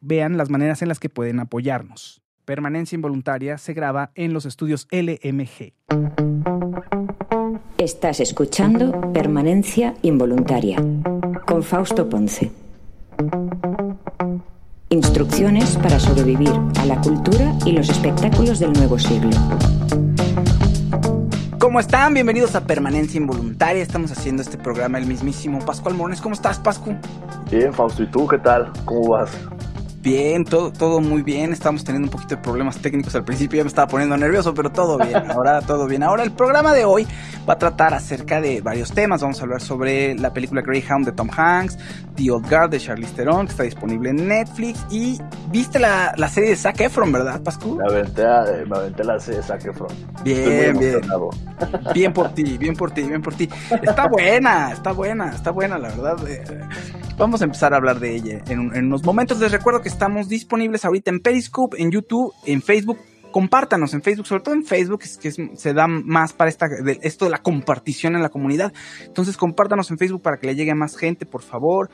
vean las maneras en las que pueden apoyarnos. Permanencia Involuntaria se graba en los estudios LMG. Estás escuchando Permanencia Involuntaria con Fausto Ponce. Instrucciones para sobrevivir a la cultura y los espectáculos del nuevo siglo. ¿Cómo están? Bienvenidos a Permanencia Involuntaria. Estamos haciendo este programa el mismísimo Pascual Morones. ¿Cómo estás, Pascu? Bien, Fausto. ¿Y tú qué tal? ¿Cómo vas? Bien, todo, todo muy bien. Estamos teniendo un poquito de problemas técnicos al principio, ya me estaba poniendo nervioso, pero todo bien. Ahora todo bien. Ahora el programa de hoy va a tratar acerca de varios temas. Vamos a hablar sobre la película Greyhound de Tom Hanks, The Old Guard de Charlize Theron, que está disponible en Netflix. Y viste la, la serie de Zac Efron, ¿verdad, Pascu? Me aventé, eh, me aventé la serie de Zac Efron. Bien, bien. Bien por ti, bien por ti, bien por ti. Está buena, está buena, está buena, la verdad. Vamos a empezar a hablar de ella en, unos momentos. Les recuerdo que estamos disponibles ahorita en Periscope, en YouTube, en Facebook. Compártanos en Facebook, sobre todo en Facebook, es que se da más para esta, esto de la compartición en la comunidad. Entonces, compártanos en Facebook para que le llegue a más gente, por favor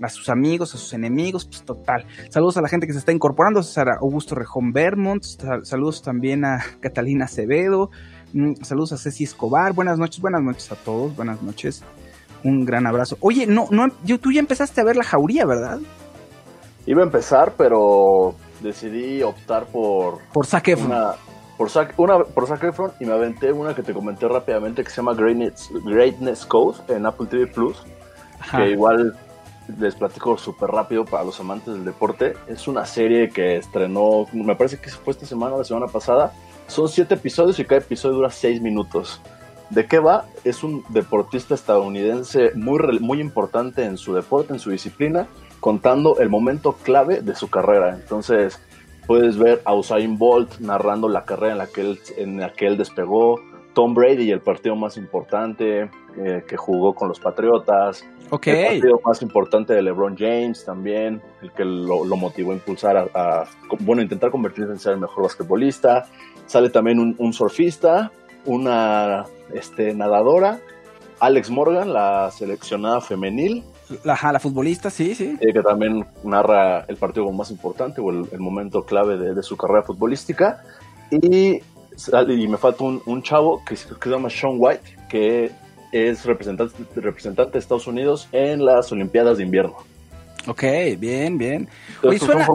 a sus amigos, a sus enemigos, pues total. Saludos a la gente que se está incorporando, César Augusto Rejón Vermont, saludos también a Catalina Acevedo, mm, saludos a Ceci Escobar, buenas noches, buenas noches a todos, buenas noches, un gran abrazo. Oye, no, no, yo, tú ya empezaste a ver la jauría, ¿verdad? Iba a empezar, pero decidí optar por. Por Zac Una, por, una, por Zac Efron y me aventé una que te comenté rápidamente que se llama Greatness, Greatness Code en Apple TV Plus. Que igual les platico súper rápido para los amantes del deporte. Es una serie que estrenó, me parece que fue esta semana o la semana pasada. Son siete episodios y cada episodio dura seis minutos. ¿De qué va? Es un deportista estadounidense muy, muy importante en su deporte, en su disciplina, contando el momento clave de su carrera. Entonces, puedes ver a Usain Bolt narrando la carrera en la que él, en la que él despegó, Tom Brady y el partido más importante eh, que jugó con los Patriotas, okay. el partido más importante de LeBron James también, el que lo, motivó a impulsar a, bueno, intentar convertirse en ser el mejor basquetbolista. Sale también un, un surfista, una este, nadadora, Alex Morgan, la seleccionada femenil, la, la futbolista, sí, sí. que también narra el partido más importante o el, momento clave de, su carrera futbolística. Y, y me falta un, un chavo que, se llama Sean White, que es representante, representante de Estados Unidos en las Olimpiadas de Invierno. Ok, bien, bien. Oye, suena...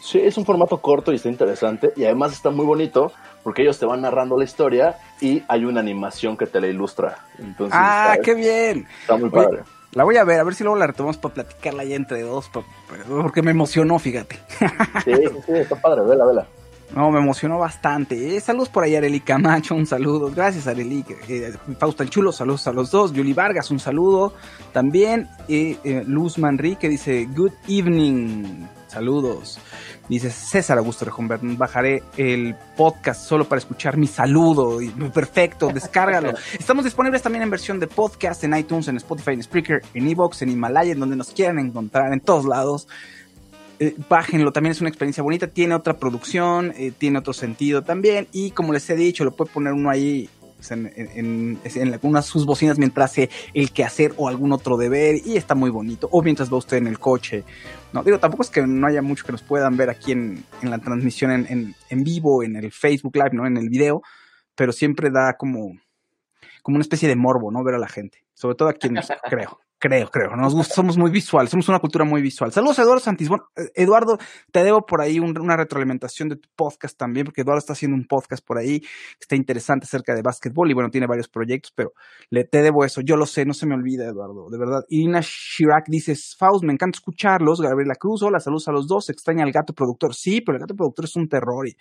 Sí, es un formato corto y está interesante y además está muy bonito porque ellos te van narrando la historia y hay una animación que te la ilustra. Entonces, ah, qué bien. Está muy padre. La voy a ver, a ver si luego la retomamos para platicarla ya entre dos, porque me emocionó, fíjate. Sí, sí, está padre, vela, vela. No, me emocionó bastante. Eh, saludos por ahí, Areli Camacho, un saludo. Gracias, Areli. Eh, Fausta el Chulo, saludos a los dos. Yuli Vargas, un saludo. También eh, Luz Manrique dice, Good evening. Saludos. Dice César Augusto Rejumbert, bajaré el podcast solo para escuchar mi saludo. Perfecto, descárgalo. Estamos disponibles también en versión de podcast en iTunes, en Spotify, en Spreaker, en Evox, en Himalaya, en donde nos quieran encontrar, en todos lados. Eh, bájenlo, también es una experiencia bonita, tiene otra producción, eh, tiene otro sentido también y como les he dicho, lo puede poner uno ahí en, en, en, sus bocinas mientras hace el quehacer o algún otro deber y está muy bonito, o mientras va usted en el coche. No, digo, tampoco es que no haya mucho que nos puedan ver aquí en, la transmisión en, en, vivo, en el Facebook Live, ¿no? En el video, pero siempre da como, como una especie de morbo, ¿no? Ver a la gente, sobre todo aquí en creo. Creo, creo. Nos gusta, somos muy visuales, somos una cultura muy visual. Saludos a Eduardo Santis. Bueno, eh, Eduardo, te debo por ahí una retroalimentación de tu podcast también, porque Eduardo está haciendo un podcast por ahí que está interesante acerca de básquetbol y bueno, tiene varios proyectos, pero le te debo eso. Yo lo sé, no se me olvida, Eduardo, de verdad. Irina Chirac dice, Faust, me encanta escucharlos. Gabriela Cruz, hola, saludos a los dos. Extraña al gato productor. Sí, pero el gato productor es un terror y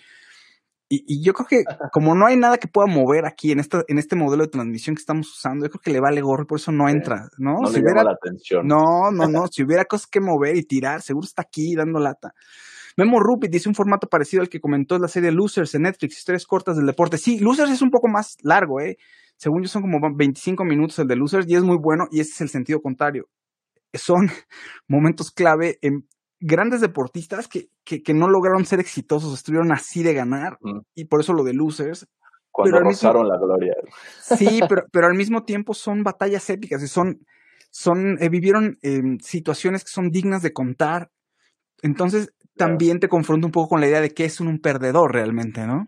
y, yo creo que como no hay nada que pueda mover aquí en esta, en este modelo de transmisión que estamos usando, yo creo que le vale gorro, por eso no entra, ¿no? No si hubiera, la atención. No, no, no. si hubiera cosas que mover y tirar, seguro está aquí dando lata. Memo Rupit dice un formato parecido al que comentó la serie Losers en Netflix, historias cortas del deporte. Sí, Losers es un poco más largo, ¿eh? Según yo son como 25 minutos el de Losers y es muy bueno y ese es el sentido contrario. Son momentos clave en grandes deportistas que, que, no lograron ser exitosos, estuvieron así de ganar, y por eso lo de losers. Cuando rozaron la gloria. Sí, pero, pero al mismo tiempo son batallas épicas y son, son eh, vivieron situaciones que son dignas de contar. Entonces, también te confronta un poco con la idea de que es un, un perdedor realmente, ¿no?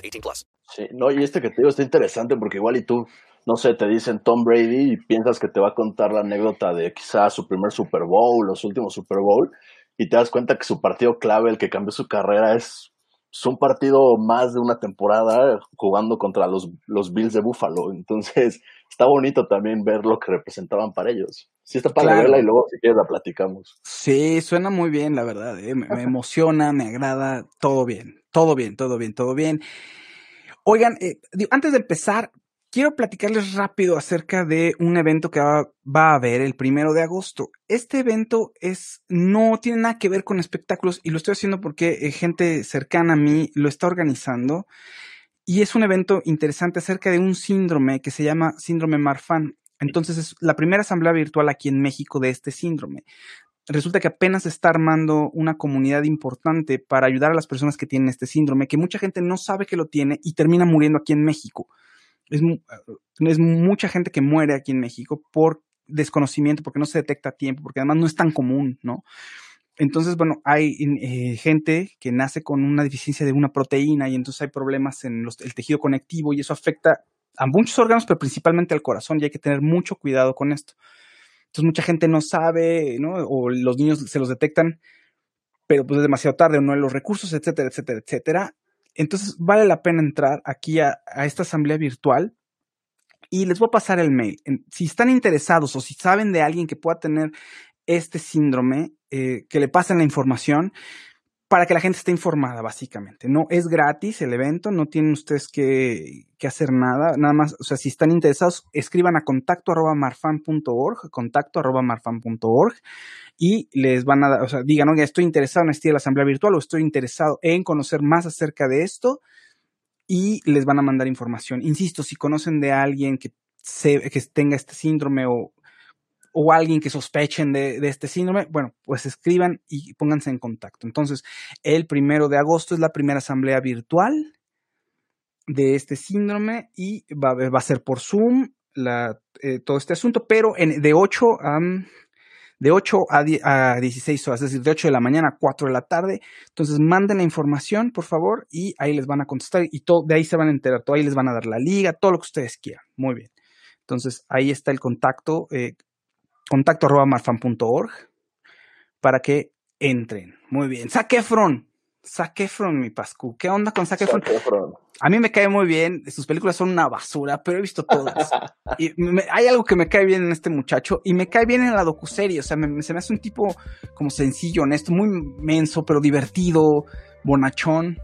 18 plus. Sí, no, y este que te digo está interesante porque igual y tú, no sé, te dicen Tom Brady y piensas que te va a contar la anécdota de quizás su primer Super Bowl, los últimos Super Bowl, y te das cuenta que su partido clave, el que cambió su carrera, es es un partido más de una temporada jugando contra los, los Bills de Buffalo. Entonces, está bonito también ver lo que representaban para ellos. Sí, está para verla y luego si quieres la platicamos. Sí, suena muy bien, la verdad. ¿eh? Me, me, emociona, me agrada, todo bien, todo bien, todo bien, todo bien. Oigan, eh, antes de empezar, quiero platicarles rápido acerca de un evento que va, a haber el primero de agosto. Este evento es, no tiene nada que ver con espectáculos y lo estoy haciendo porque eh, gente cercana a mí lo está organizando. Y es un evento interesante acerca de un síndrome que se llama síndrome Marfan. Entonces es la primera asamblea virtual aquí en México de este síndrome. Resulta que apenas se está armando una comunidad importante para ayudar a las personas que tienen este síndrome, que mucha gente no sabe que lo tiene y termina muriendo aquí en México es, es mucha gente que muere aquí en México por desconocimiento, porque no se detecta a tiempo, porque además no es tan común, ¿no? Entonces, bueno, hay eh, gente que nace con una deficiencia de una proteína y entonces hay problemas en el tejido conectivo y eso afecta a muchos órganos, pero principalmente al corazón y hay que tener mucho cuidado con esto. Entonces, mucha gente no sabe, ¿no? O los niños se los detectan, pero pues es demasiado tarde o no hay los recursos, etcétera, etcétera, etcétera. Entonces vale la pena entrar aquí a, esta asamblea virtual y les voy a pasar el mail. Si están interesados o si saben de alguien que pueda tener este síndrome, eh, que le pasen la información para que la gente esté informada, básicamente. No es gratis el evento, no tienen ustedes que, hacer nada, nada más, o sea, si están interesados, escriban a contacto arroba marfan.org, contacto arroba marfan.org y les van a dar, o sea, digan, oye, estoy interesado en a la asamblea virtual o estoy interesado en conocer más acerca de esto y les van a mandar información. Insisto, si conocen de alguien que, se, que tenga este síndrome o o alguien que sospechen de, este síndrome, bueno, pues escriban y pónganse en contacto. Entonces, el primero de agosto es la primera asamblea virtual de este síndrome y va, va a ser por Zoom eh, todo este asunto, pero de 8 a... de 8 a, a 16 horas, es decir, de 8 de la mañana a 4 de la tarde. Entonces, manden la información, por favor, y ahí les van a contestar y todo, de ahí se van a enterar, todo ahí les van a dar la liga, todo lo que ustedes quieran. Muy bien. Entonces, ahí está el contacto, eh, contacto arroba marfan.org para que entren. Muy bien. Saquefron. Saquefron, mi Pascu. ¿Qué onda con Saquefron? A mí me cae muy bien. Sus películas son una basura, pero he visto todas. y me, hay algo que me cae bien en este muchacho y me cae bien en la docuserie. O sea, me, se me hace un tipo como sencillo, honesto, muy menso, pero divertido, bonachón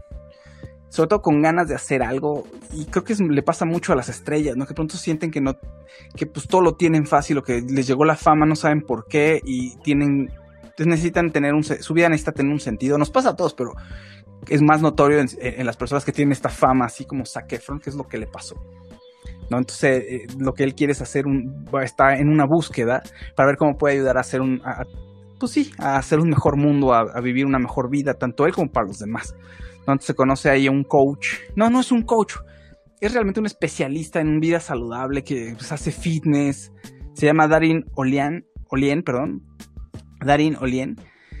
sobre todo con ganas de hacer algo y creo que le pasa mucho a las estrellas, ¿no? Que pronto sienten que no, que pues todo lo tienen fácil o que les llegó la fama, no saben por qué y tienen, entonces necesitan tener un, su vida necesita tener un sentido, nos pasa a todos, pero es más notorio en, las personas que tienen esta fama, así como Zac Efron, que es lo que le pasó. ¿no? Entonces, eh, lo que él quiere es hacer un, está en una búsqueda para ver cómo puede ayudar a hacer un, pues sí, a hacer un mejor mundo, a vivir una mejor vida, tanto él como para los demás donde se conoce ahí a un coach. No, no es un coach. Es realmente un especialista en vida saludable que pues, hace fitness. Se llama Darin Olien, Olien, perdón. Darin Olien.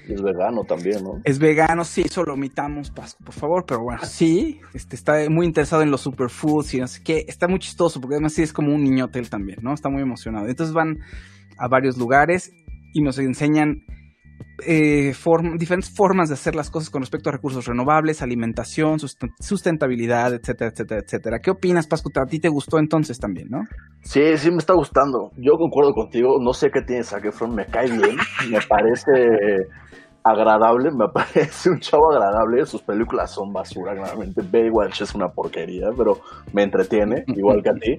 Es vegano también, ¿no? Es vegano, sí, eso lo omitamos, Pasco, por favor, pero bueno, sí, este, está muy interesado en los superfoods y no sé qué, está muy chistoso, porque además sí es como un niñote él también, ¿no? Está muy emocionado. Entonces van a varios lugares y nos enseñan eh, diferentes formas de hacer las cosas con respecto a recursos renovables, alimentación, sustentabilidad, etcétera, etcétera, etcétera. ¿Qué opinas, Pascu? A ti te gustó entonces también, ¿no? Sí, sí me está gustando. Yo concuerdo contigo. No sé qué tiene Zac me cae bien, me parece agradable, me parece un chavo agradable. Sus películas son basura, claramente. Baywatch es una porquería, pero me entretiene, igual que a ti.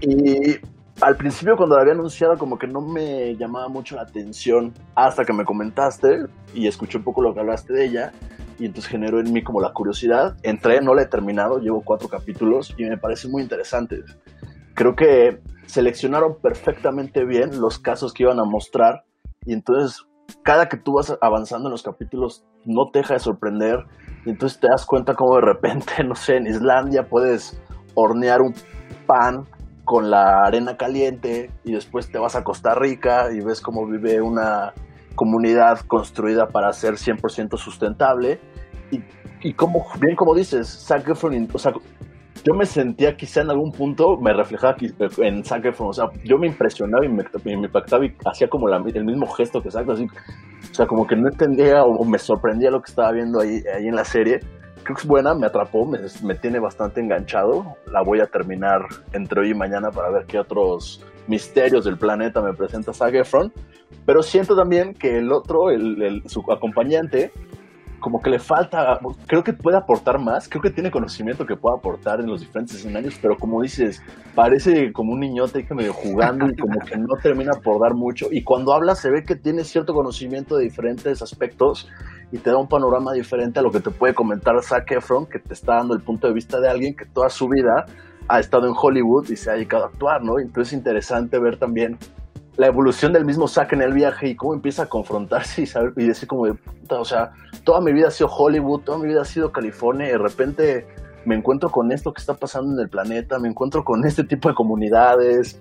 Y al principio cuando la había anunciado como que no me llamaba mucho la atención hasta que me comentaste y escuché un poco lo que hablaste de ella y entonces generó en mí como la curiosidad. Entré, no la he terminado, llevo cuatro capítulos y me parece muy interesante. Creo que seleccionaron perfectamente bien los casos que iban a mostrar y entonces cada que tú vas avanzando en los capítulos no te deja de sorprender y entonces te das cuenta como de repente, no sé, en Islandia puedes hornear un pan con la arena caliente y después te vas a Costa Rica y ves cómo vive una comunidad construida para ser 100% sustentable. Y, y como, bien como dices, Zac Efron, o sea, yo me sentía quizá en algún punto, me reflejaba en Zac Efron, o sea, yo me impresionaba y me, me impactaba y hacía como la, el mismo gesto que Zac, así, o sea, como que no entendía o, o, me sorprendía lo que estaba viendo ahí, ahí en la serie creo que es buena, me atrapó, me, me, tiene bastante enganchado. La voy a terminar entre hoy y mañana para ver qué otros misterios del planeta me presenta Zac Efron. Pero siento también que el otro, el, el, su acompañante, como que le falta, creo que puede aportar más, creo que tiene conocimiento que puede aportar en los diferentes escenarios, pero como dices, parece como un niñote que medio jugando y como que no termina por dar mucho. Y cuando habla se ve que tiene cierto conocimiento de diferentes aspectos y te da un panorama diferente a lo que te puede comentar Zac Efron, que te está dando el punto de vista de alguien que toda su vida ha estado en Hollywood y se ha dedicado a actuar, ¿no? Entonces es interesante ver también la evolución del mismo Zack en el viaje y cómo empieza a confrontarse y, saber, y decir como de puta, o sea, toda mi vida ha sido Hollywood, toda mi vida ha sido California y de repente me encuentro con esto que está pasando en el planeta, me encuentro con este tipo de comunidades,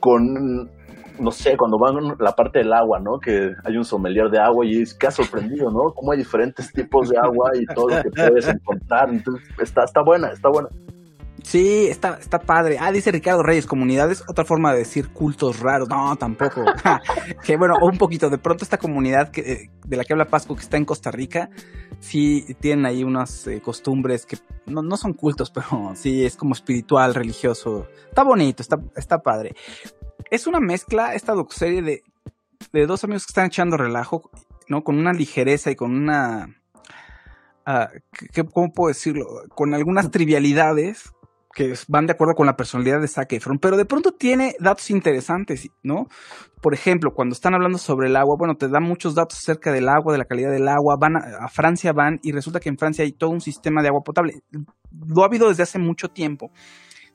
con, no sé, cuando van la parte del agua, ¿no? Que hay un sommelier de agua y es que ha sorprendido, ¿no? Cómo hay diferentes tipos de agua y todo lo que puedes encontrar. Entonces, está, está buena, está buena. Sí, está, está padre. Ah, dice Ricardo Reyes, comunidades, otra forma de decir cultos raros. No, tampoco. que bueno, un poquito. De pronto esta comunidad que, de la que habla Pascu, que está en Costa Rica, sí tienen ahí unas eh, costumbres que no, no, son cultos, pero sí es como espiritual, religioso. Está bonito, está, está padre. Es una mezcla, esta docuserie de, de dos amigos que están echando relajo, ¿no? Con una ligereza y con una... ¿qué, ¿Cómo puedo decirlo? Con algunas trivialidades que van de acuerdo con la personalidad de Zac Efron, pero de pronto tiene datos interesantes, ¿no? Por ejemplo, cuando están hablando sobre el agua, bueno, te da muchos datos acerca del agua, de la calidad del agua, van a, Francia van y resulta que en Francia hay todo un sistema de agua potable. Lo ha habido desde hace mucho tiempo.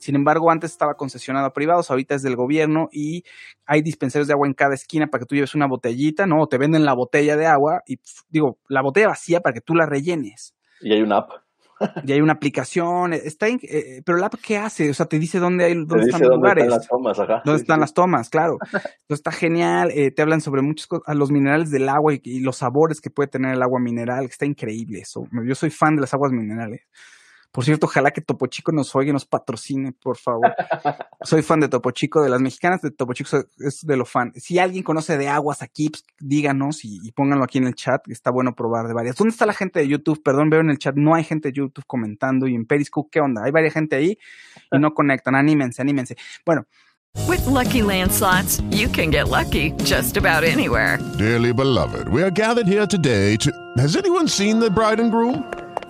Sin embargo, antes estaba concesionado a privados, ahorita es del gobierno y hay dispensarios de agua en cada esquina para que tú lleves una botellita, ¿no? O te venden la botella de agua y, digo, la botella vacía para que tú la rellenes. Y hay una app. Y hay una aplicación, está en- eh, pero la app ¿qué hace? O sea, te dice dónde hay Te dónde están los dónde lugares. están las tomas, ajá. ¿Dónde están las tomas? Claro. Entonces está genial. eh, te hablan sobre muchos co- a los minerales del agua y, y los sabores que puede tener el agua mineral, que está increíble eso. Yo soy fan de las aguas minerales. Por cierto, ojalá que Topo Chico nos oiga y nos patrocine, por favor. soy fan de Topo Chico, de las mexicanas de Topo Chico, es de lo fan. Si alguien conoce de aguas aquí, pues, díganos y, y pónganlo aquí en el chat, está bueno probar de varias. ¿Dónde está la gente de YouTube? Perdón, veo en el chat, no hay gente de YouTube comentando y en Periscope, ¿qué onda? Hay varias gente ahí y no conectan. Anímense, anímense. Bueno, With Lucky Land slots, you can get lucky just about anywhere. Dearly beloved, we are gathered here today to. Has anyone seen the bride and groom?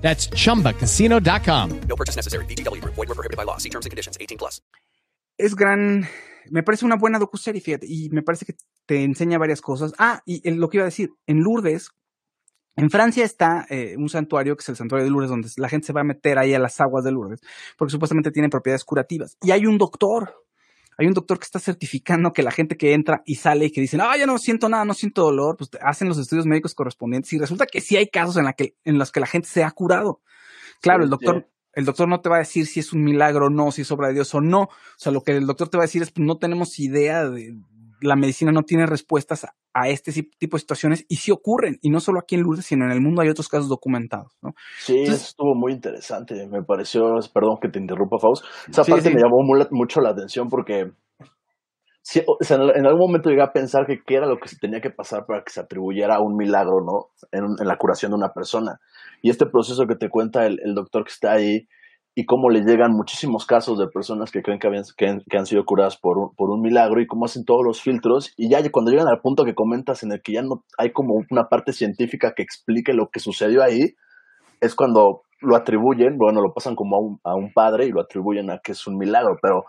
That's chumbacasino.com. No purchase necessary. Group. Void were prohibited by law. See terms and conditions. 18 plus. es gran, me parece una buena docuserie, fíjate, y me parece que te enseña varias cosas. Ah, y el- lo que iba a decir, en Lourdes, en Francia está eh, un santuario que es el santuario de Lourdes, donde la gente se va a meter ahí a las aguas de Lourdes, porque supuestamente tiene propiedades curativas. Y hay un doctor, hay un doctor que está certificando que la gente que entra y sale y que dicen, ah, ya no siento nada, no siento dolor, pues hacen los estudios médicos correspondientes y resulta que sí hay casos en, la que, en los que la gente se ha curado. Claro, Sí, el doctor, sí. el doctor no te va a decir si es un milagro o no, si es obra de Dios o no. O sea, lo que el doctor te va a decir es, pues, no tenemos idea de, la medicina no tiene respuestas a, a este tipo de situaciones y sí ocurren. Y no solo aquí en Lourdes, sino en el mundo hay otros casos documentados, ¿no? Sí, Entonces- eso estuvo muy interesante. Me pareció, perdón que te interrumpa, Faust. Esa Sí, parte sí. me llamó mu- mucho la atención porque sí, o sea, en algún momento llegué a pensar que qué era lo que se tenía que pasar para que se atribuyera a un milagro, ¿no? En, en la curación de una persona. Y este proceso que te cuenta el, el doctor que está ahí y cómo le llegan muchísimos casos de personas que creen que, habían, que, han- sido curadas por un, por un milagro y cómo hacen todos los filtros. Y ya cuando llegan al punto que comentas en el que ya no hay como una parte científica que explique lo que sucedió ahí, es cuando lo atribuyen, bueno, lo pasan como a un, a un padre y lo atribuyen a que es un milagro, pero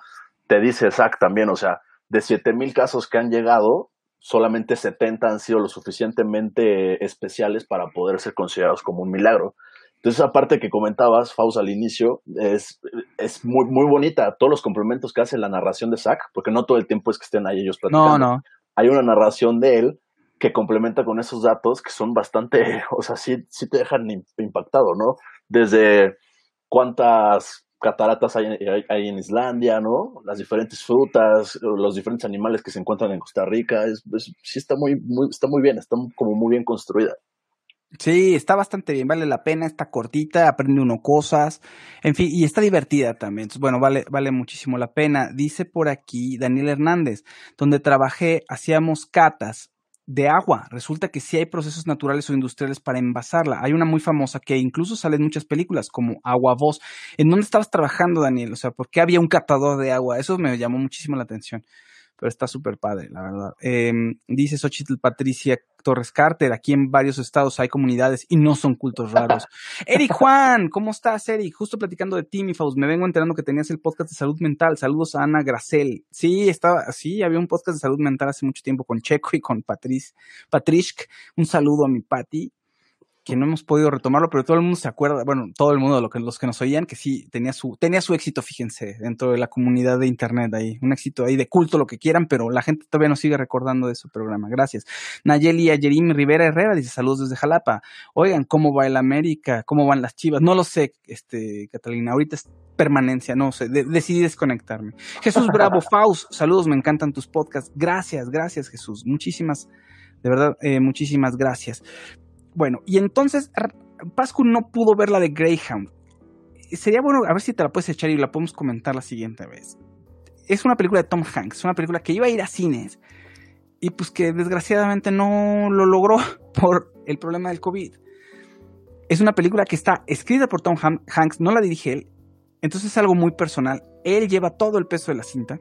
te dice Zach también, o sea, de 7000 casos que han llegado, solamente 70 han sido lo suficientemente especiales para poder ser considerados como un milagro. Entonces, esa parte que comentabas, Faust, al inicio, es, es muy, muy bonita. Todos los complementos que hace la narración de Zach, porque no todo el tiempo es que estén ahí ellos platicando No, no. hay una narración de él que complementa con esos datos que son bastante, o sea, sí, sí te dejan im- impactado, ¿no? Desde cuántas cataratas hay, hay- hay en Islandia, ¿no? Las diferentes frutas, los diferentes animales que se encuentran en Costa Rica, es, es- sí está muy, muy, está muy bien, está como muy bien construida. Sí, está bastante bien, vale la pena, está cortita, aprende uno cosas, en fin, y está divertida también. Entonces, bueno, vale, vale muchísimo la pena. Dice por aquí Daniel Hernández, donde trabajé, hacíamos catas de agua. Resulta que sí hay procesos naturales o industriales para envasarla. Hay una muy famosa que incluso sale en muchas películas, como Agua Voz. ¿En dónde estabas trabajando, Daniel? O sea, ¿por qué había un catador de agua? Eso me llamó muchísimo la atención pero está súper padre, la verdad. Eh, dice Xochitl Patricia Torres Carter, aquí en varios estados hay comunidades y no son cultos raros. Eric Juan, ¿cómo estás, Eric? Justo platicando de ti, mi Faust, me vengo enterando que tenías el podcast de salud mental. Saludos a Ana Gracel. Sí, estaba, sí, había un podcast de salud mental hace mucho tiempo con Checo y con Patriz, Patrick. Un saludo a mi Pati que no hemos podido retomarlo, pero todo el mundo se acuerda, bueno, todo el mundo, los que nos oían, que sí, tenía su, tenía su éxito, fíjense, dentro de la comunidad de internet ahí, un éxito ahí de culto, lo que quieran, pero la gente todavía nos sigue recordando de su programa, gracias. Nayeli Ayerim Rivera Herrera dice, saludos desde Jalapa, oigan, ¿cómo va el América? ¿Cómo van las chivas? No lo sé, este, Catalina, ahorita es permanencia, no sé, de- decidí desconectarme. Jesús Bravo Faust, saludos, me encantan tus podcasts, gracias, gracias Jesús, muchísimas, de verdad, eh, muchísimas gracias. Bueno, y entonces Pascu no pudo ver la de Greyhound. sería bueno, a ver si te la puedes echar y la podemos comentar la siguiente vez. Es una película de Tom Hanks, una película que iba a ir a cines y pues que desgraciadamente no lo logró por el problema del COVID. Es una película que está escrita por Tom Hanks, no la dirige él, entonces es algo muy personal. Él lleva todo el peso de la cinta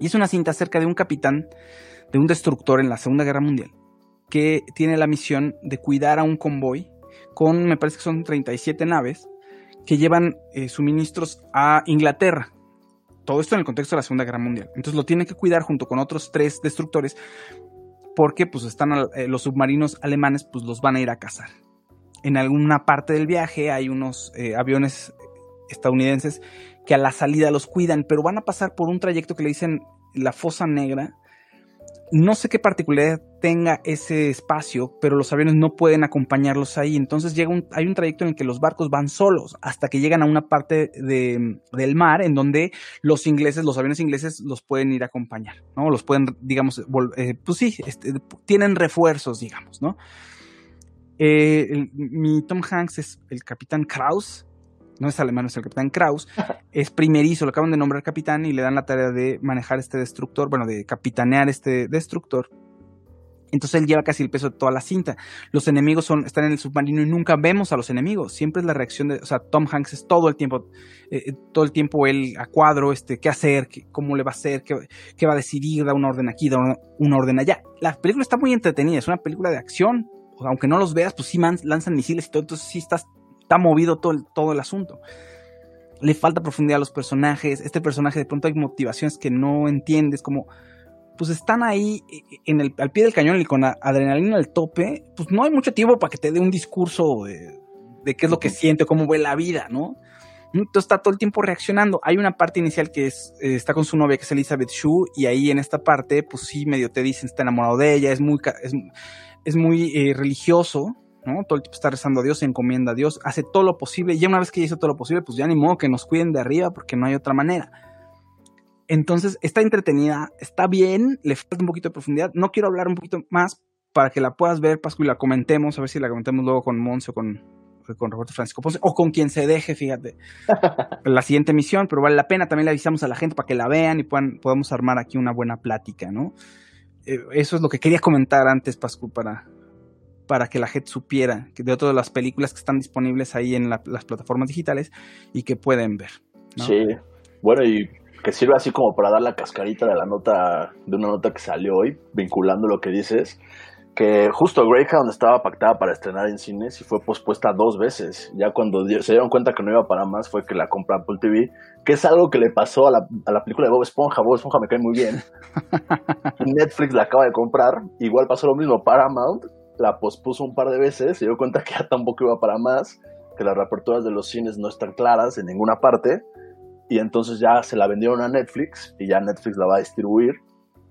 y es una cinta acerca de un capitán de un destructor en la Segunda Guerra Mundial que tiene la misión de cuidar a un convoy con, me parece que son 37 naves que llevan eh, suministros a Inglaterra. Todo esto en el contexto de la Segunda Guerra Mundial. Entonces lo tiene que cuidar junto con otros tres destructores porque pues están eh, los submarinos alemanes pues los van a ir a cazar. En alguna parte del viaje hay unos eh, aviones estadounidenses que a la salida los cuidan, pero van a pasar por un trayecto que le dicen la fosa negra, no sé qué particularidad tenga ese espacio, pero los aviones no pueden acompañarlos ahí. Entonces llega un, hay un trayecto en el que los barcos van solos hasta que llegan a una parte de, del mar en donde los ingleses, los aviones ingleses los pueden ir a acompañar, ¿no? Los pueden, digamos, eh, pues sí, este, tienen refuerzos, digamos, ¿no? Eh, mi Tom Hanks es el capitán Kraus, no es alemán, es el capitán Kraus, es primerizo, lo acaban de nombrar capitán y le dan la tarea de manejar este destructor, bueno, de capitanear este destructor. Entonces él lleva casi el peso de toda la cinta. Los enemigos son, están en el submarino y nunca vemos a los enemigos. Siempre es la reacción de, o sea, Tom Hanks es todo el tiempo, eh, eh, todo el tiempo él a cuadro, este, qué hacer, cómo le va a hacer, qué, qué, va a decidir, da una orden aquí, da una, una, orden allá. La película está muy entretenida, es una película de acción. Aunque no los veas, pues sí lanzan misiles y todo, entonces sí estás está movido todo el, todo el asunto. Le falta profundidad a los personajes. Este personaje de pronto hay motivaciones que no entiendes, como pues están ahí en el, al pie del cañón y con adrenalina al tope, pues no hay mucho tiempo para que te dé un discurso de, qué es lo que siente, cómo ve la vida, ¿no? Entonces está todo el tiempo reaccionando. Hay una parte inicial que es, eh, está con su novia, que es Elizabeth Shue, y ahí en esta parte, pues sí, medio te dicen, está enamorado de ella, es muy, es, muy eh, religioso, todo el tiempo está rezando a Dios, se encomienda a Dios, hace todo lo posible, y ya una vez que hizo todo lo posible, pues ya ni modo que nos cuiden de arriba, porque no hay otra manera. Entonces, está entretenida, está bien, le falta un poquito de profundidad. No quiero hablar un poquito más para que la puedas ver, Pascu, y la comentemos, a ver si la comentemos luego con Monse o con, con Roberto Francisco Ponce, o con quien se deje, fíjate, la siguiente emisión, pero vale la pena, también le avisamos a la gente para que la vean y puedan, podamos armar aquí una buena plática, ¿no? Eh, eso es lo que quería comentar antes, Pascu, para, para que la gente supiera que de todas las películas que están disponibles ahí en las plataformas digitales y que pueden ver. Sí, bueno, y que sirve así como para dar la cascarita de la nota, de una nota que salió hoy, vinculando lo que dices, que justo Greyhound estaba pactada para estrenar en cines y fue pospuesta dos veces. Ya cuando se dieron cuenta que no iba para más fue que la compra Apple TV, que es algo que le pasó a la, a la película de Bob Esponja. Bob Esponja me cae muy bien. Netflix la acaba de comprar, igual pasó lo mismo Paramount la pospuso un par de veces, se dio cuenta que ya tampoco iba para más, que las reaperturas de los cines no están claras en ninguna parte, y entonces ya se la vendieron a Netflix y ya Netflix la va a distribuir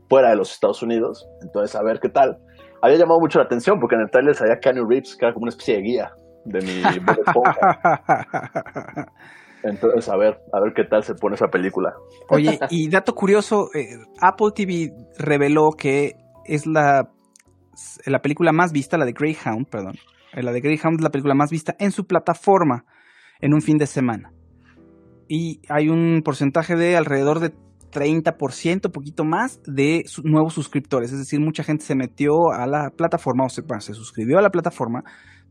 fuera de los Estados Unidos. Entonces, a ver qué tal. Había llamado mucho la atención porque en el trailer salía Keanu Reeves, que era como una especie de guía de mi Entonces, a ver, a ver qué tal se pone esa película. Oye, y dato curioso, eh, Apple TV reveló que es la la película más vista, la de Greyhound, perdón. Eh, la de Greyhound es la película más vista en su plataforma en un fin de semana. Y hay un porcentaje de alrededor de 30%, poquito más, de nuevos suscriptores. Es decir, mucha gente se metió a la plataforma o se, se suscribió a la plataforma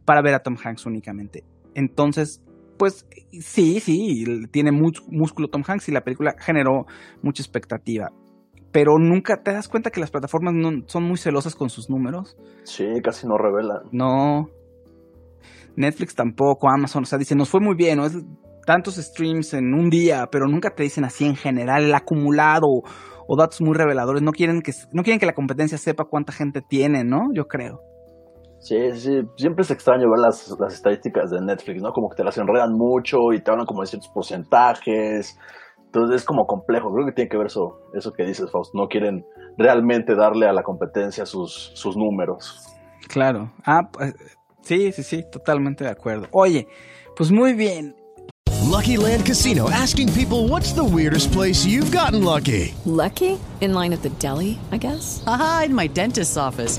para ver a Tom Hanks únicamente. Entonces, pues sí, sí, tiene mucho músculo Tom Hanks y la película generó mucha expectativa pero nunca te das cuenta que las plataformas no, son muy celosas con sus números. Sí, casi no revelan. No. Netflix tampoco, Amazon, o sea, dice, nos fue muy bien, ¿no? Es tantos streams en un día, pero nunca te dicen así en general el acumulado o, datos muy reveladores. No quieren que no quieren que la competencia sepa cuánta gente tiene, ¿no? Yo creo. Sí, sí, siempre es extraño ver las, las estadísticas de Netflix, ¿no? Como que te las enredan mucho y te hablan como de ciertos porcentajes entonces es como complejo, creo que tiene que ver eso, eso que dices, Faust. No quieren realmente darle a la competencia sus, sus números. Claro. Ah, pues, sí, sí, sí, totalmente de acuerdo. Oye, pues muy bien. Lucky Land Casino, asking people what's the weirdest place you've gotten lucky. Lucky? In line at the deli, I guess. Aha, in my dentist's office.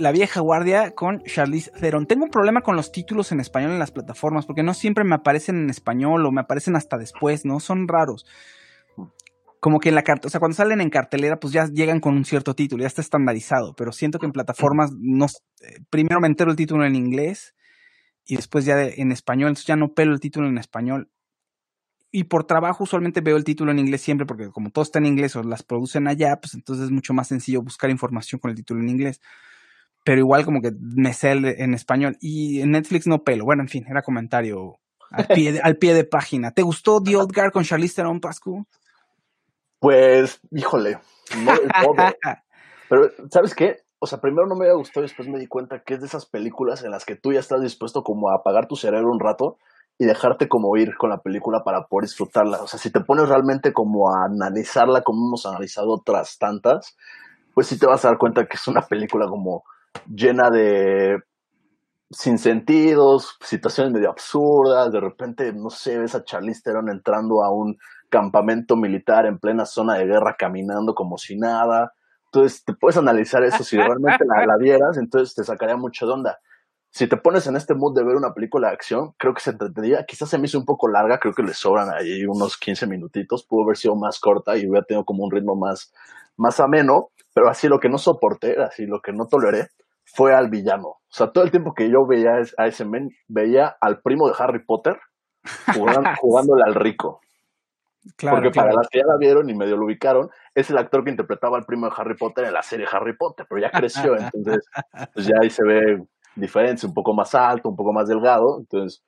La Vieja Guardia con Charlize Theron. Tengo un problema con los títulos en español en las plataformas porque no siempre me aparecen en español o me aparecen hasta después, ¿no? Son raros. Como que en la carta, o sea, cuando salen en cartelera, pues ya llegan con un cierto título, ya está estandarizado, pero siento que en plataformas, eh, primero me entero el título en inglés y después ya en español, entonces ya no pelo el título en español. Y por trabajo usualmente veo el título en inglés siempre porque como todo está en inglés o las producen allá, pues entonces es mucho más sencillo buscar información con el título en inglés. Pero igual como que me sé en español y en Netflix no pelo. Bueno, en fin, era comentario al pie de, al pie de página. ¿Te gustó The Old Guard con Charlize Theron, Pascu? Pues, híjole, no del todo. Pero, ¿sabes qué? O sea, primero no me había gustado y después me di cuenta que es de esas películas en las que tú ya estás dispuesto como a apagar tu cerebro un rato y dejarte como ir con la película para poder disfrutarla. O sea, si te pones realmente como a analizarla como hemos analizado otras tantas, pues sí te vas a dar cuenta que es una película como llena de sin sentidos, situaciones medio absurdas, de repente, no sé, ves a Charlize Theron entrando a un campamento militar en plena zona de guerra caminando como si nada. Entonces, te puedes analizar eso si realmente la, la vieras, entonces te sacaría mucho de onda. Si te pones en este mood de ver una película de acción, creo que se entretenía. Quizás se me hizo un poco larga, creo que le sobran ahí unos 15 minutitos. Pudo haber sido más corta y hubiera tenido como un ritmo más, más ameno, pero así lo que no soporté, así lo que no toleré, fue al villano. O sea, todo el tiempo que yo veía a ese men, veía al primo de Harry Potter jugando, jugándole al rico. Claro, Porque claro. para las que ya la vieron y medio lo ubicaron, es el actor que interpretaba al primo de Harry Potter en la serie Harry Potter, pero ya creció, entonces pues ya ahí se ve diferencia, un poco más alto, un poco más delgado, entonces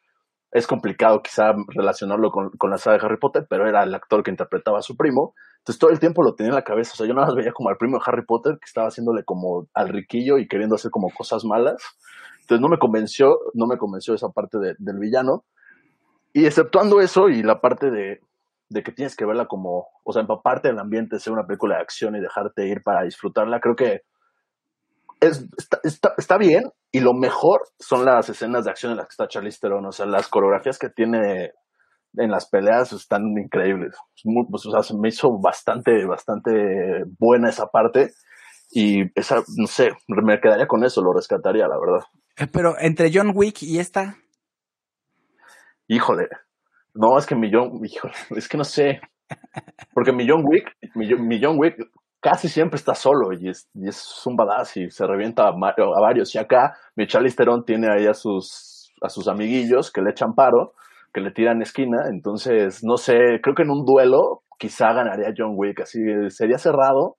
es complicado quizá relacionarlo con, con la saga de Harry Potter, pero era el actor que interpretaba a su primo, entonces todo el tiempo lo tenía en la cabeza, o sea, yo nada más veía como al primo de Harry Potter que estaba haciéndole como al riquillo y queriendo hacer como cosas malas, entonces no me convenció, no me convenció esa parte de- del villano, y exceptuando eso y la parte de, de que tienes que verla como, o sea, empaparte del ambiente, ser una película de acción y dejarte ir para disfrutarla, creo que es, está, está, está bien y lo mejor son las escenas de acción en las que está Charlize Theron, o sea, las coreografías que tiene en las peleas están increíbles. Muy- pues, o sea, se me hizo bastante, bastante buena esa parte y esa, no sé, me quedaría con eso, lo rescataría, la verdad. Eh, Pero entre John Wick y esta, Híjole, no, es que mi John, híjole, es que no sé, porque mi John Wick, mi John Wick casi siempre está solo y es, y es un badass y se revienta a, varios. Y acá mi Charlize Theron tiene ahí a sus, a sus amiguillos que le echan paro, que le tiran esquina. Entonces, no sé, creo que en un duelo quizá ganaría John Wick. Así sería cerrado,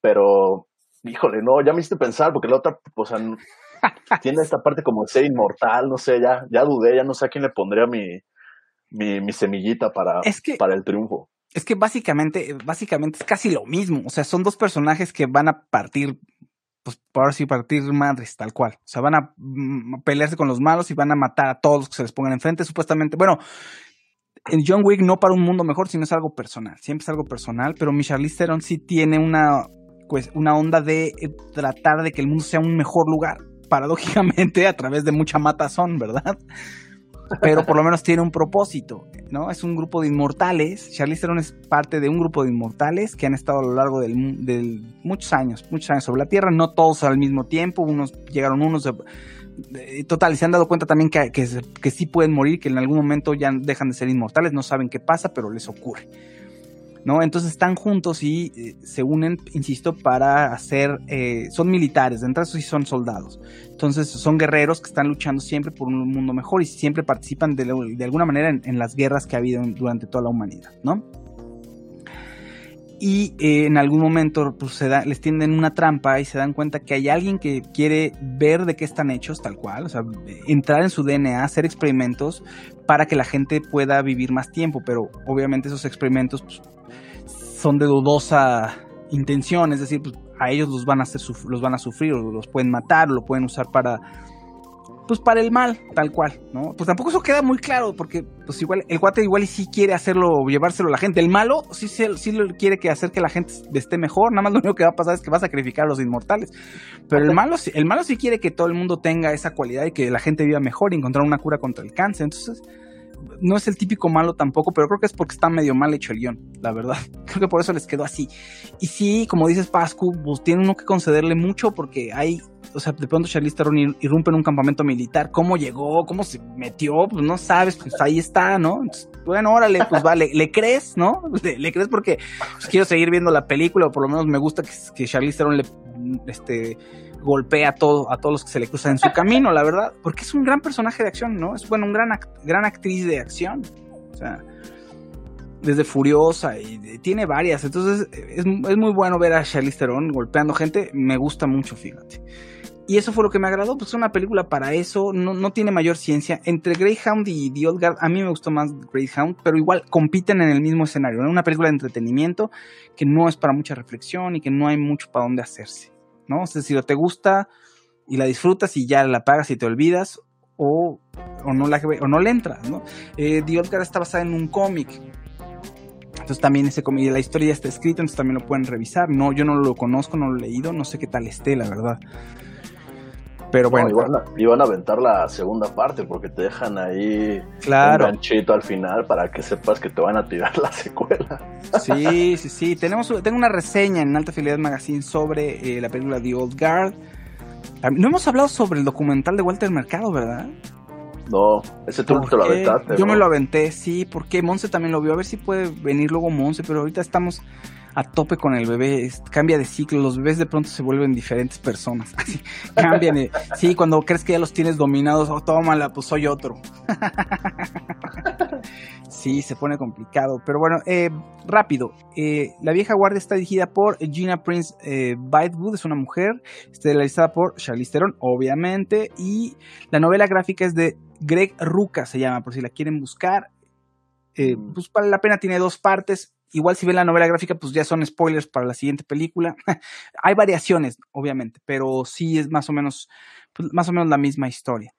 pero híjole, no, ya me hiciste pensar porque la otra, o sea, tiene esta parte como de ser inmortal, no sé, ya, ya dudé, ya no sé a quién le pondría mi, mi, mi semillita para, Es que- para el triunfo. Es que básicamente, básicamente es casi lo mismo. O sea, son dos personajes que van a partir, pues por ahora sí, partir madres, tal cual. O sea, van a mm, pelearse con los malos y van a matar a todos los que se les pongan enfrente, supuestamente. Bueno, en John Wick no para un mundo mejor, sino es algo personal. Siempre es algo personal, pero mi Charlize sí tiene una, pues, una onda de eh, tratar de que el mundo sea un mejor lugar, paradójicamente, a través de mucha matazón, ¿verdad? Pero por lo menos tiene un propósito, ¿no? Es un grupo de inmortales. Charlize Theron es parte de un grupo de inmortales que han estado a lo largo mu- del muchos años, muchos años sobre la Tierra, no todos al mismo tiempo, unos llegaron unos de- de- total, y se han dado cuenta también que, que sí pueden morir, que en algún momento ya dejan de ser inmortales, no saben qué pasa, pero les ocurre. ¿No? Entonces están juntos y eh, se unen, insisto, para hacer, eh, son militares, de entrada sí son soldados. Entonces son guerreros que están luchando siempre por un mundo mejor y siempre participan de, alguna manera en, las guerras que ha habido durante toda la humanidad, ¿no? Y eh, en algún momento pues, se da- les tienden una trampa y se dan cuenta que hay alguien que quiere ver de qué están hechos tal cual, o sea, entrar en su DNA, hacer experimentos para que la gente pueda vivir más tiempo, pero obviamente esos experimentos pues, son de dudosa intención, es decir, pues, a ellos los van a hacer los van a sufrir o los pueden matar lo pueden usar para pues para el mal, tal cual, ¿no? Pues tampoco eso queda muy claro, porque pues igual, el guate igual y sí quiere hacerlo, llevárselo a la gente. El malo sí, sí, sí lo quiere que hacer que la gente esté mejor, nada más lo único que va a pasar es que va a sacrificar a los inmortales. Pero el malo, el malo sí quiere que todo el mundo tenga esa cualidad y que la gente viva mejor y encontrar una cura contra el cáncer. Entonces, no es el típico malo tampoco, pero creo que es porque está medio mal hecho el guion, la verdad. Creo que por eso les quedó así. Y sí, como dices, Pascu, pues tiene uno que concederle mucho porque hay, o sea, de pronto Charlize Theron ir- irrumpe en un campamento militar. ¿Cómo llegó? ¿Cómo se metió? Pues no sabes, pues ahí está, ¿no? Bueno, órale, pues vale, ¿le crees, no? ¿Le, le crees? Porque pues, quiero seguir viendo la película, o por lo menos me gusta que, que Charlize Theron le, este, golpea a, todo, a todos los que se le cruzan en su camino, la verdad, porque es un gran personaje de acción, ¿no? Es bueno, un gran, gran actriz de acción. O sea, desde Furiosa y tiene varias. Entonces es, es muy bueno ver a Charlize Theron golpeando gente. Me gusta mucho, fíjate. Y eso fue lo que me agradó. Pues una película para eso. No, no tiene mayor ciencia. Entre Greyhound y The Old Guard, a mí me gustó más Greyhound, pero igual compiten en el mismo escenario. ¿no? Una película de entretenimiento que no es para mucha reflexión y que no hay mucho para dónde hacerse. ¿No? Es decir, o te gusta y la disfrutas y ya la pagas y te olvidas, o, o, no, la, o no le entras, ¿no? Eh, The Old está basada en un cómic. Entonces también ese cómic, la historia ya está escrita, entonces también lo pueden revisar. No, yo no lo conozco, no lo he leído, no sé qué tal esté, la verdad. Pero bueno. No, iban, a, iban a aventar la segunda parte porque te dejan ahí Claro. un ganchito al final para que sepas que te van a tirar la secuela. Sí, sí, sí. Tenemos, tengo una reseña en Alta Fidelidad Magazine sobre eh, la película The Old Guard. No hemos hablado sobre el documental de Walter Mercado, ¿verdad? No, ese tú te lo aventaste. Yo me lo aventé, sí, porque Monse también lo vio. A ver si puede venir luego Monse, pero ahorita estamos a tope con el bebé. es- cambia de ciclo. Los bebés de pronto se vuelven diferentes personas. Así, cambian. de- sí, cuando crees que ya los tienes dominados, oh, tómala, pues soy otro. sí, se pone complicado. Pero bueno, eh, rápido. Eh, la vieja guardia está dirigida por Gina Prince eh, es una mujer, estelarizada por Charlize Theron, obviamente. Y la novela gráfica es de Greg Ruca, se llama, por si la quieren buscar. Eh, pues vale la pena, tiene dos partes. Igual si ven la novela gráfica, pues ya son spoilers para la siguiente película. Hay variaciones, obviamente, pero sí es más o menos, pues, más o menos la misma historia.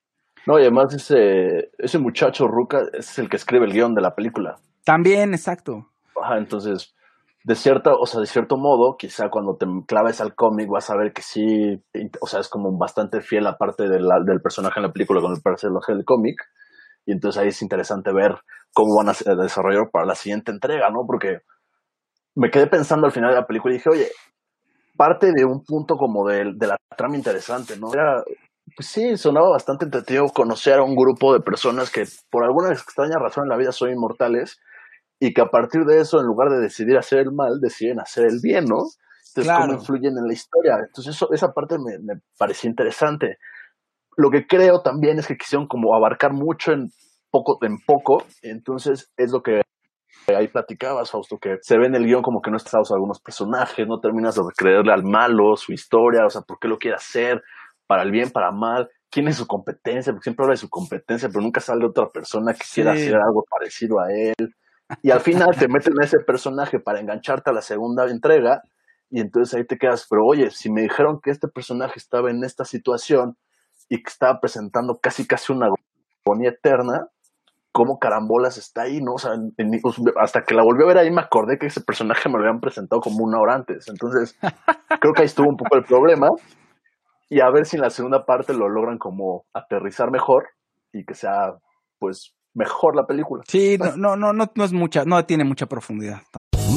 No, y además ese, ese muchacho Ruca es el que escribe el guion de la película. También, exacto. Ajá, entonces, de cierta, o sea, de cierto modo, quizá cuando te claves al cómic vas a ver que sí, o sea, es como bastante fiel a parte de la- del personaje en la película con el personaje del cómic. Y entonces ahí es interesante ver cómo van a desarrollar para la siguiente entrega, ¿no? Porque me quedé pensando al final de la película y dije, oye, parte de un punto como de, de la trama interesante, ¿no? Era, pues sí, sonaba bastante entretenido conocer a un grupo de personas que por alguna extraña razón en la vida son inmortales y que a partir de eso, en lugar de decidir hacer el mal, deciden hacer el bien, ¿no? Entonces, Claro. cómo influyen en la historia. Entonces, eso, esa parte me, me parecía interesante. Lo que creo también es que quisieron como abarcar mucho en poco, en poco, entonces es lo que ahí platicabas, Fausto, que se ve en el guion como que no estás a algunos personajes, no terminas de creerle al malo su historia, o sea, por qué lo quiere hacer, para el bien, para mal, quién es su competencia, porque siempre habla de su competencia, pero nunca sale otra persona que quiera Sí. hacer algo parecido a él. Y al final te meten a ese personaje para engancharte a la segunda entrega, y entonces ahí te quedas, pero oye, si me dijeron que este personaje estaba en esta situación y que estaba presentando casi casi una agonía eterna, ¿cómo carambolas está ahí, no? O sea, en- en- pues, hasta que la volví a ver ahí me acordé que ese personaje me lo habían presentado como una hora antes. Entonces, creo que ahí estuvo un poco el problema. Y a ver si en la segunda parte lo logran como aterrizar mejor y que sea, pues, mejor la película. Sí, no, no, no, no, no es mucha, no tiene mucha profundidad.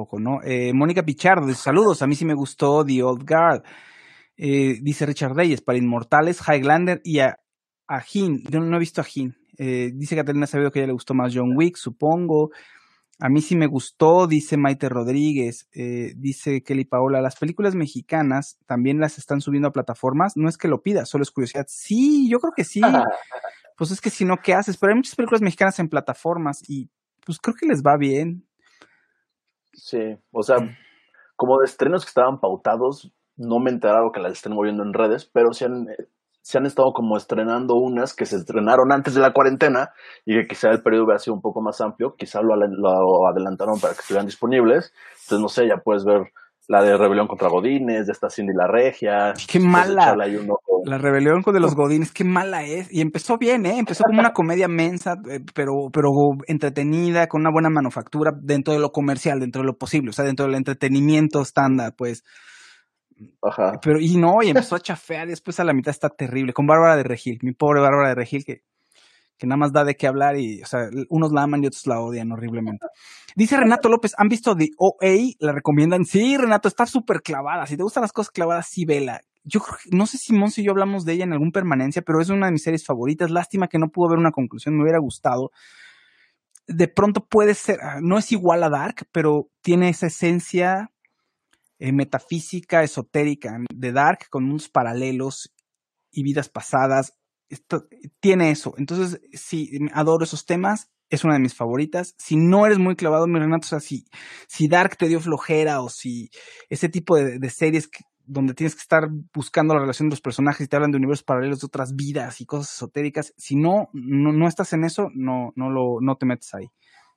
Un poco, ¿no? Eh, Mónica Pichardo dice, saludos, a mí sí me gustó The Old Guard. Eh, dice Richard Reyes, para Inmortales, Highlander y a, a. Yo no he visto a Hin. Eh, dice Catalina Sabido que a ella le gustó más John Wick, supongo. A mí sí me gustó, dice Maite Rodríguez, eh, dice Kelly Paola, las películas mexicanas también las están subiendo a plataformas, no es que lo pida, solo es curiosidad. Sí, yo creo que sí. pues es que si no, ¿qué haces? Pero hay muchas películas mexicanas en plataformas y pues creo que les va bien. Sí, o sea, como de estrenos que estaban pautados, no me enteraron que las estén moviendo en redes, pero sí han, se han estado como estrenando unas que se estrenaron antes de la cuarentena y que quizá el periodo hubiera sido un poco más amplio, quizá lo, lo adelantaron para que estuvieran disponibles. Entonces, no sé, ya puedes ver la de Rebelión contra Godines, de esta Cindy la Regia. Qué mala. La rebelión de los Godines, qué mala es. Y empezó bien, ¿eh? Empezó como una comedia mensa, eh, pero, pero entretenida, con una buena manufactura dentro de lo comercial, dentro de lo posible, o sea, dentro del entretenimiento estándar, pues. Ajá. Pero, y no, y empezó a chafear, y después a la mitad está terrible, con Bárbara de Regil, mi pobre Bárbara de Regil, que, que nada más da de qué hablar y, o sea, unos la aman y otros la odian horriblemente. Dice Renato López, ¿han visto The OA? ¿La recomiendan? Sí, Renato, está súper clavada. Si te gustan las cosas clavadas, sí vela. Yo creo no sé si Monsi y yo hablamos de ella en algún permanencia, pero es una de mis series favoritas. Lástima que no pudo haber una conclusión, me hubiera gustado. De pronto puede ser, ah, no es igual a Dark, pero tiene esa esencia eh, metafísica, esotérica de Dark, con unos paralelos y vidas pasadas. Esto, tiene eso. Entonces, sí, adoro esos temas. Es una de mis favoritas. Si no eres muy clavado, mi Renato, o sea, si, si Dark te dio flojera o si ese tipo de, series donde tienes que estar buscando la relación de los personajes y te hablan de universos paralelos, de otras vidas y cosas esotéricas, si no, no, no estás en eso, no, no, lo, no te metes ahí.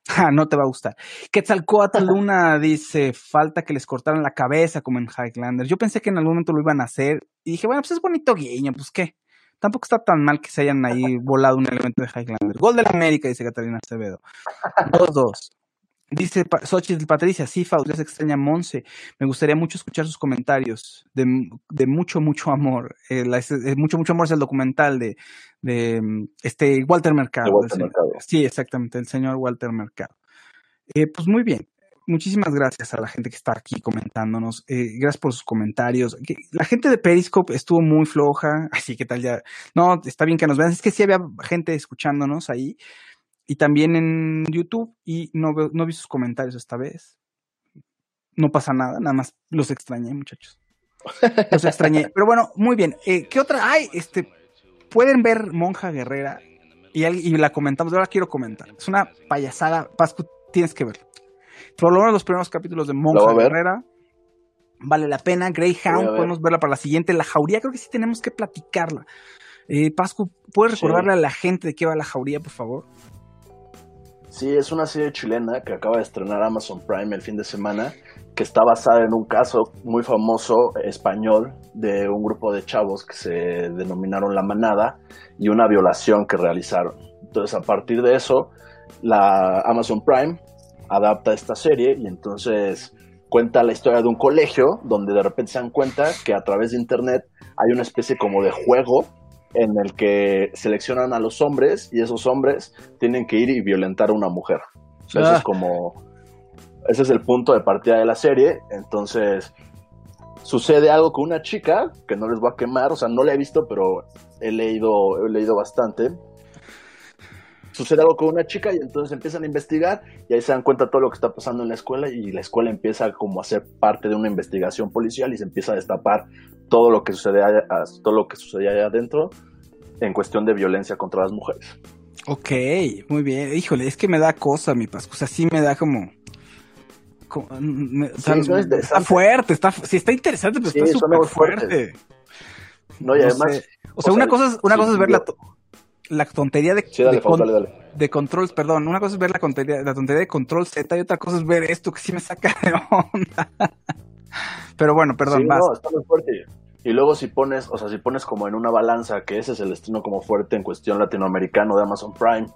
Ah, no te va a gustar. Quetzalcoatl Luna dice, falta que les cortaran la cabeza como en Highlander. Yo pensé que en algún momento lo iban a hacer y dije, bueno, pues es bonito guiño, pues qué. Tampoco está tan mal que se hayan ahí volado un elemento de Highlander. Gol de la América, dice Catalina Acevedo. 2-2. Dice Xochitl Patricia, sí, ya se extraña Monse. Me gustaría mucho escuchar sus comentarios de, de mucho, mucho amor. Eh, mucho, mucho amor es el documental de, de este Walter Mercado. Sí, exactamente, el señor Walter Mercado. Eh, pues muy bien. Muchísimas gracias a la gente que está aquí comentándonos. Eh, gracias por sus comentarios. La gente de Periscope estuvo muy floja. Así que tal ya. No, está bien que nos vean. Es que sí había gente escuchándonos ahí y también en YouTube y no, no vi sus comentarios esta vez. No pasa nada, nada más los extrañé, muchachos. Los extrañé. Pero bueno, muy bien. Eh, ¿Qué otra? Ay, este, pueden ver Monja Guerrera y, y la comentamos. Ahora quiero comentar. Es una payasada. Pascu, tienes que verlo. Por lo menos los primeros capítulos de Monja Guerrera. Vale la pena. Greyhound, podemos verla para la siguiente. La Jauría, creo que sí tenemos que platicarla. Eh, Pascu, ¿puedes recordarle a la gente de qué va la Jauría, por favor? Sí, es una serie chilena que acaba de estrenar Amazon Prime el fin de semana, que está basada en un caso muy famoso español de un grupo de chavos que se denominaron La Manada y una violación que realizaron. Entonces, a partir de eso, la Amazon Prime adapta esta serie y entonces cuenta la historia de un colegio donde de repente se dan cuenta que a través de internet hay una especie como de juego en el que seleccionan a los hombres y esos hombres tienen que ir y violentar a una mujer. Ese es ah. como. Ese es el punto de partida de la serie. Entonces, sucede algo con una chica que no les voy a quemar, o sea, no la he visto, pero he leído, he leído bastante. Sucede algo con una chica y entonces empiezan a investigar y ahí se dan cuenta de todo lo que está pasando en la escuela y la escuela empieza como a ser parte de una investigación policial y se empieza a destapar todo lo que sucede allá, todo lo que sucedía allá adentro en cuestión de violencia contra las mujeres. Ok, muy bien. Híjole, es que me da cosa, mi Pascu. O sea, sí me da como. está fuerte, está, sí está interesante, pero está súper fuerte. No, y además. O sea, una cosa es, una cosa es ver la, tontería de, de, control, perdón, una cosa es ver la tontería, la tontería de control Z y otra cosa es ver esto que sí me saca de onda. Pero bueno, perdón, más. No, está muy fuerte. Y luego si pones, o sea, si pones como en una balanza que ese es el estreno como fuerte en cuestión latinoamericano de Amazon Prime,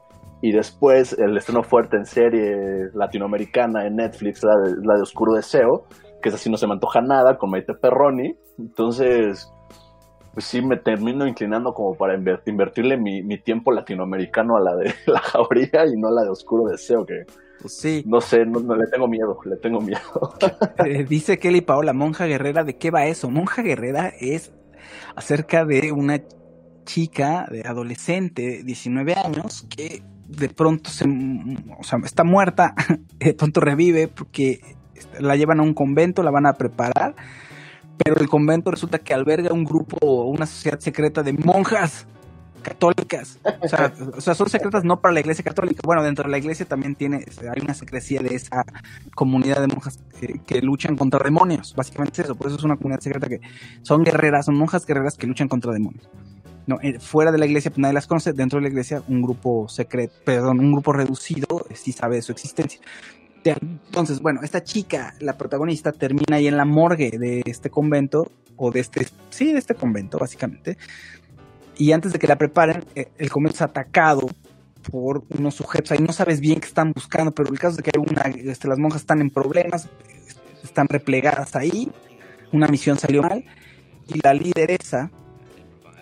y después el estreno fuerte en serie latinoamericana en Netflix, la de, la de Oscuro Deseo, que es así no se me antoja nada, con Maite Perroni, entonces pues sí me termino inclinando como para invertirle mi, mi, tiempo latinoamericano a la de la jauría y no a la de Oscuro Deseo, que pues sí. No sé, no, le tengo miedo, le tengo miedo. Eh, dice Kelly Paola, Monja Guerrera, ¿de qué va eso? Monja Guerrera es acerca de una chica, de adolescente, 19 años, que de pronto se, o sea, está muerta, de pronto revive porque la llevan a un convento, la van a preparar, pero el convento resulta que alberga un grupo, una sociedad secreta de monjas católicas. O sea, o sea, son secretas no para la iglesia católica. Bueno, dentro de la iglesia también tiene, hay una secrecía de esa comunidad de monjas que, que luchan contra demonios. Básicamente es eso, por eso es una comunidad secreta que son guerreras, son monjas guerreras que luchan contra demonios. No, eh, fuera de la iglesia pues nadie las conoce, dentro de la iglesia un grupo secreto, perdón, un grupo reducido eh, sí sabe de su existencia. Entonces, bueno, esta chica, la protagonista, termina ahí en la morgue de este convento, o de este, sí, de este convento, básicamente. Y antes de que la preparen, eh, el convento es atacado por unos sujetos. Ahí no sabes bien qué están buscando, pero el caso es que hay una, este, las monjas están en problemas, están replegadas ahí, una misión salió mal, y la lideresa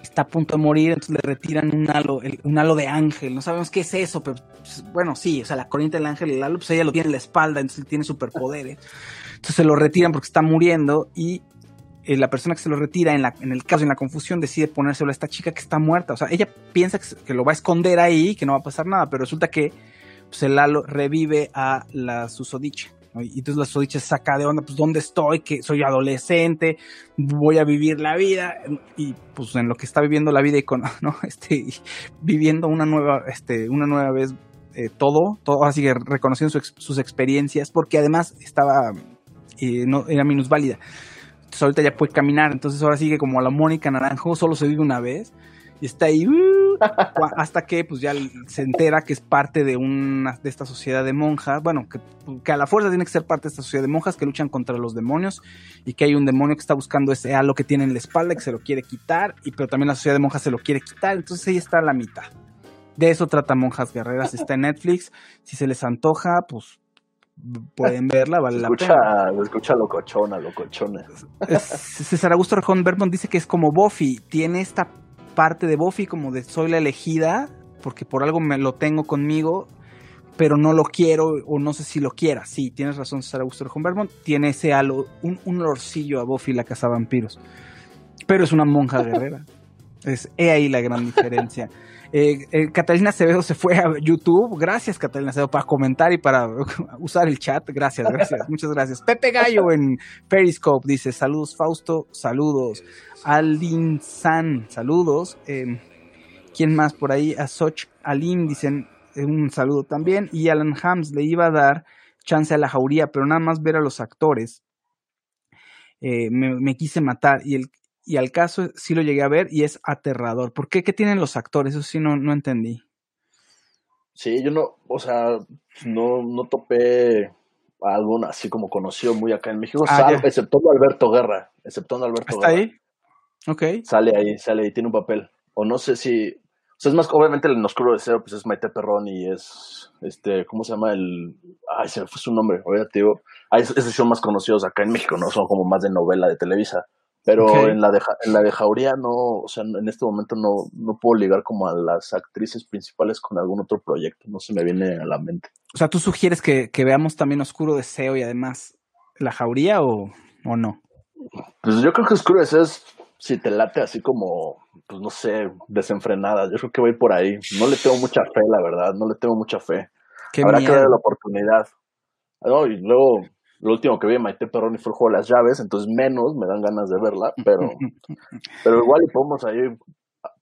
está a punto de morir, entonces le retiran un halo, el- un halo de ángel. No sabemos qué es eso, pero pues, bueno, sí, o sea, la corriente del ángel el halo, pues ella lo tiene en la espalda, entonces tiene superpoderes. Entonces se lo retiran porque está muriendo y eh, la persona que se lo retira en, la, en el caso, en la confusión, decide ponérselo a esta chica que está muerta. O sea, ella piensa que, que lo va a esconder ahí, que no va a pasar nada, pero resulta que pues, el halo revive a la susodicha. ¿No? Y entonces la susodicha se saca de onda, pues ¿dónde estoy? Que soy adolescente, voy a vivir la vida. Y pues en lo que está viviendo la vida y con, ¿no? Este, viviendo una nueva, este, una nueva vez eh, todo, todo, así que reconociendo su sus experiencias, porque además estaba, eh, no, era minusválida. Entonces ahorita ya puede caminar, entonces ahora sigue como a la Mónica Naranjo, solo se vive una vez, y está ahí, uh, hasta que pues ya se entera que es parte de una, de esta sociedad de monjas, bueno, que, que a la fuerza tiene que ser parte de esta sociedad de monjas que luchan contra los demonios, y que hay un demonio que está buscando ese halo que tiene en la espalda, y que se lo quiere quitar, y pero también la sociedad de monjas se lo quiere quitar, entonces ella está a la mitad. De eso trata Monjas Guerreras, está en Netflix. Si se les antoja, pues pueden verla, vale Se la escucha, pena. se escucha locochona, locochona. César Augusto Rejón Bergman dice que es como Buffy. Tiene esta parte de Buffy como de soy la elegida, porque por algo me lo tengo conmigo, pero no lo quiero o no sé si lo quiera. Sí, tienes razón, César Augusto Rejón Bergman. Tiene ese halo, un, un olorcillo a Buffy la casa vampiros. Pero es una monja guerrera. Es he ahí la gran diferencia. Eh, eh, Catalina Acevedo se fue a YouTube. Gracias, Catalina Acevedo, para comentar y para usar el chat. Gracias, gracias, muchas gracias. Pepe Gallo en Periscope dice: Saludos, Fausto, saludos. Aldin San, saludos. Eh, ¿Quién más por ahí? A Soch Alim dicen eh, un saludo también. Y Alan Hams le iba a dar chance a la jauría, pero nada más ver a los actores. eh, me, me quise matar y el y al caso sí lo llegué a ver y es aterrador. ¿Por qué? ¿Qué tienen los actores? Eso sí no, no entendí. Sí, yo no, o sea, no, no topé a así como conocido muy acá en México, Ah, salvo- exceptuando Alberto Guerra, exceptuando Alberto ¿Está Guerra. ahí? Ok. Sale ahí, sale ahí, tiene un papel. O no sé si, o sea, es más, obviamente el Oscuro Deseo, pues es Maite Perrón y es, este, ¿cómo se llama el, ay, se me fue su nombre, ahorita te digo, ah, es- esos son más conocidos acá en México, ¿no? Son como más de novela de Televisa. Pero en la de en la de Jauría no, o sea, en este momento no, no puedo ligar como a las actrices principales con algún otro proyecto, no se me viene a la mente. O sea, ¿tú sugieres que, que veamos también Oscuro Deseo y además La Jauría o, o no? Pues yo creo que Oscuro Deseo es, si te late así como, pues no sé, desenfrenada, yo creo que voy por ahí. No le tengo mucha fe, la verdad, no le tengo mucha fe. Qué Habrá que miedo. darle la oportunidad. No, y luego, lo último que vi de Maite Perroni fue el juego de las llaves, entonces menos me dan ganas de verla, pero, pero igual y podemos ahí,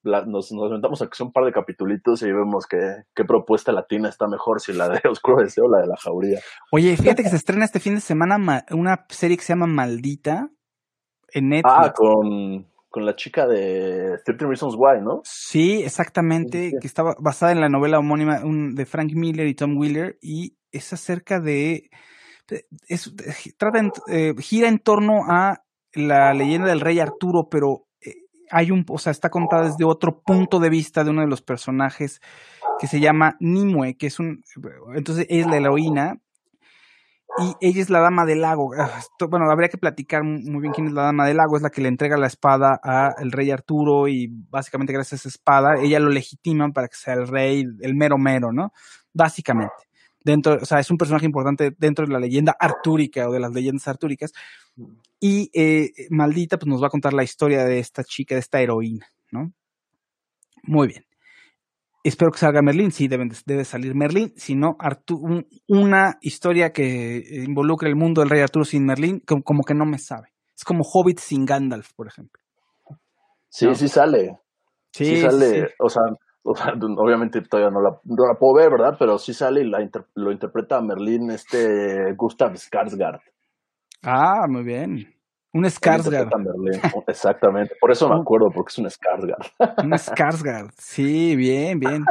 la- nos, nos aventamos a que son un par de capitulitos y vemos qué, qué propuesta latina está mejor, si la de Oscuro Deseo o la de la Jauría. Oye, fíjate que se estrena este fin de semana ma- una serie que se llama Maldita en Netflix. Ah, con, con la chica de 13 Reasons Why, ¿no? Sí, exactamente, que estaba basada en la novela homónima de Frank Miller y Tom Wheeler y es acerca de, es, trata eh, gira en torno a la leyenda del rey Arturo, pero eh, hay un, o sea, está contada desde otro punto de vista de uno de los personajes que se llama Nimue, que es un, entonces es la heroína y ella es la dama del lago. Ah, Bueno, habría que platicar muy bien quién es la dama del lago. Es la que le entrega la espada al rey Arturo y básicamente gracias a esa espada ella lo legitima para que sea el rey, el mero mero, ¿no? Básicamente. Dentro, o sea, es un personaje importante dentro de la leyenda artúrica o de las leyendas artúricas. Y eh, Maldita pues nos va a contar la historia de esta chica, de esta heroína, ¿no? Muy bien. Espero que salga Merlín, sí, deben, debe salir Merlín, si no, Artu- una historia que involucre el mundo del rey Arturo sin Merlín, como, como que no me sabe. Es como Hobbit sin Gandalf, por ejemplo. Sí, No. sí sale. Sí, sale, sí. o sea, o sea, obviamente todavía no la, no la puedo ver, ¿verdad? Pero sí sale y la inter- lo interpreta a Merlín este Gustav Skarsgård. Ah, muy bien. Un Skarsgård. Exactamente, por eso me acuerdo, porque es un Skarsgård. Un Skarsgård. Sí, bien, bien.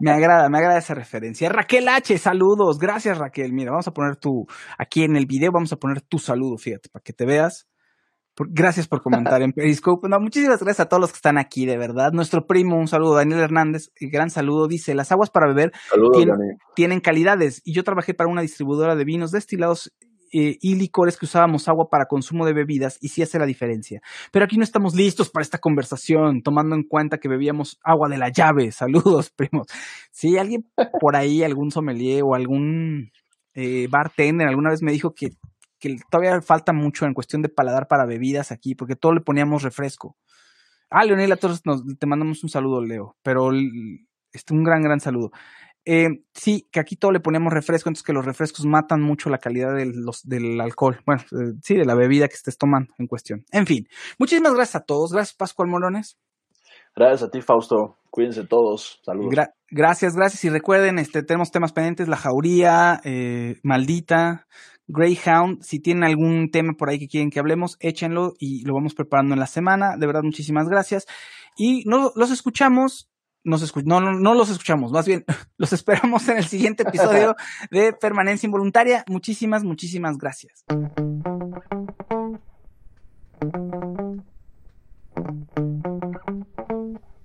Me agrada, me agrada esa referencia. Raquel H, saludos. Gracias, Raquel. Mira, vamos a poner tu, aquí en el video vamos a poner tu saludo, fíjate, para que te veas. Por- gracias por comentar en Periscope. No, muchísimas gracias a todos los que están aquí, de verdad. Nuestro primo, un saludo, Daniel Hernández, gran saludo. Dice, las aguas para beber Saludos, tienen, tienen calidades. Y yo trabajé para una distribuidora de vinos destilados eh, y licores que usábamos agua para consumo de bebidas y sí hace la diferencia. Pero aquí no estamos listos para esta conversación, tomando en cuenta que bebíamos agua de la llave. Saludos, primos. Si alguien por ahí, algún sommelier o algún eh, bartender alguna vez me dijo que, que todavía falta mucho en cuestión de paladar para bebidas aquí, porque todo le poníamos refresco. Ah, Leonel, a todos nos, te mandamos un saludo, Leo, pero este, un gran, gran saludo. Eh, sí, que aquí todo le ponemos refresco, entonces que los refrescos matan mucho la calidad del, los, del alcohol. Bueno, eh, sí, de la bebida que estés tomando en cuestión. En fin, muchísimas gracias a todos. Gracias, Pascual Morones. Gracias a ti, Fausto. Cuídense todos. Saludos. Gra- gracias, gracias. Y recuerden, este, tenemos temas pendientes, La Jauría, eh, Maldita, Greyhound. Si tienen algún tema por ahí que quieren que hablemos, échenlo y lo vamos preparando en la semana. De verdad, muchísimas gracias. Y no, los escuchamos, nos escu- no, no, no los escuchamos, más bien los esperamos en el siguiente episodio de Permanencia Involuntaria. Muchísimas, muchísimas gracias.